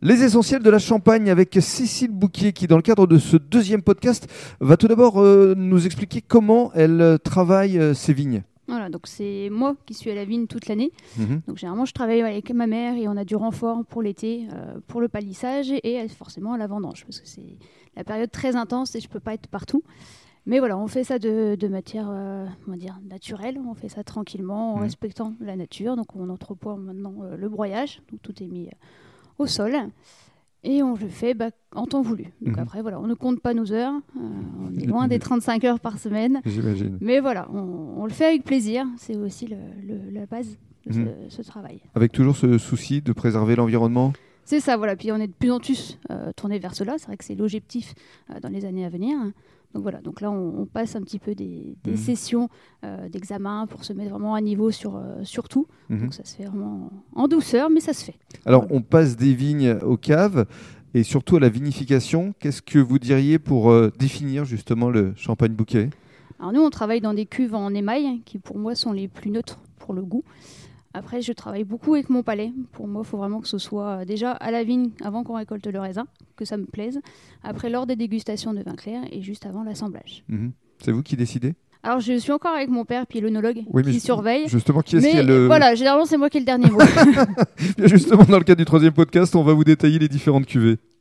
Les essentiels de la Champagne avec Cécile Bouquier qui, dans le cadre de ce deuxième podcast, va tout d'abord euh, nous expliquer comment elle euh, travaille euh, ses vignes. Voilà, donc c'est moi qui suis à la vigne toute l'année. Mhm. Donc généralement, je travaille avec ma mère et on a du renfort pour l'été, euh, pour le palissage et, forcément à la vendange parce que c'est la période très intense et je peux pas être partout. Mais voilà, on fait ça de, de matière, euh, on va dire naturelle. On fait ça tranquillement en Mhm. respectant la nature. Donc on entrepoids maintenant euh, le broyage, donc tout est mis au sol. Et on le fait bah, en temps voulu. Donc Mhm. après, voilà, on ne compte pas nos heures. euh, on est loin des 35 heures par semaine. J'imagine. Mais voilà, on, on le fait avec plaisir. C'est aussi le- le- la base de ce- Mhm. ce, travail. Avec toujours ce souci de préserver l'environnement? C'est ça, voilà. Puis on est de plus en plus euh, tourné vers cela. C'est vrai que c'est l'objectif euh, dans les années à venir. Donc voilà, donc là on, on passe un petit peu des, des Mhm. sessions euh, d'examen pour se mettre vraiment à niveau sur, euh, sur tout. Mhm. Donc ça se fait vraiment en douceur, mais ça se fait. Alors, on passe des vignes aux caves et surtout à la vinification. Qu'est-ce que vous diriez pour euh, définir justement le champagne bouquet? Alors nous, on travaille dans des cuves en émail qui pour moi sont les plus neutres pour le goût. Après, je travaille beaucoup avec mon palais. Pour moi, il faut vraiment que ce soit euh, déjà à la vigne avant qu'on récolte le raisin, que ça me plaise. Après, lors des dégustations de vin clair et juste avant l'assemblage. Mhm. C'est vous qui décidez? Alors, je suis encore avec mon père, puis l'œnologue Oui, mais qui surveille. Justement, qui est-ce Mais qui a le... voilà, généralement, c'est moi qui ai le dernier mot. Justement, dans le cadre du troisième podcast, on va vous détailler les différentes cuvées.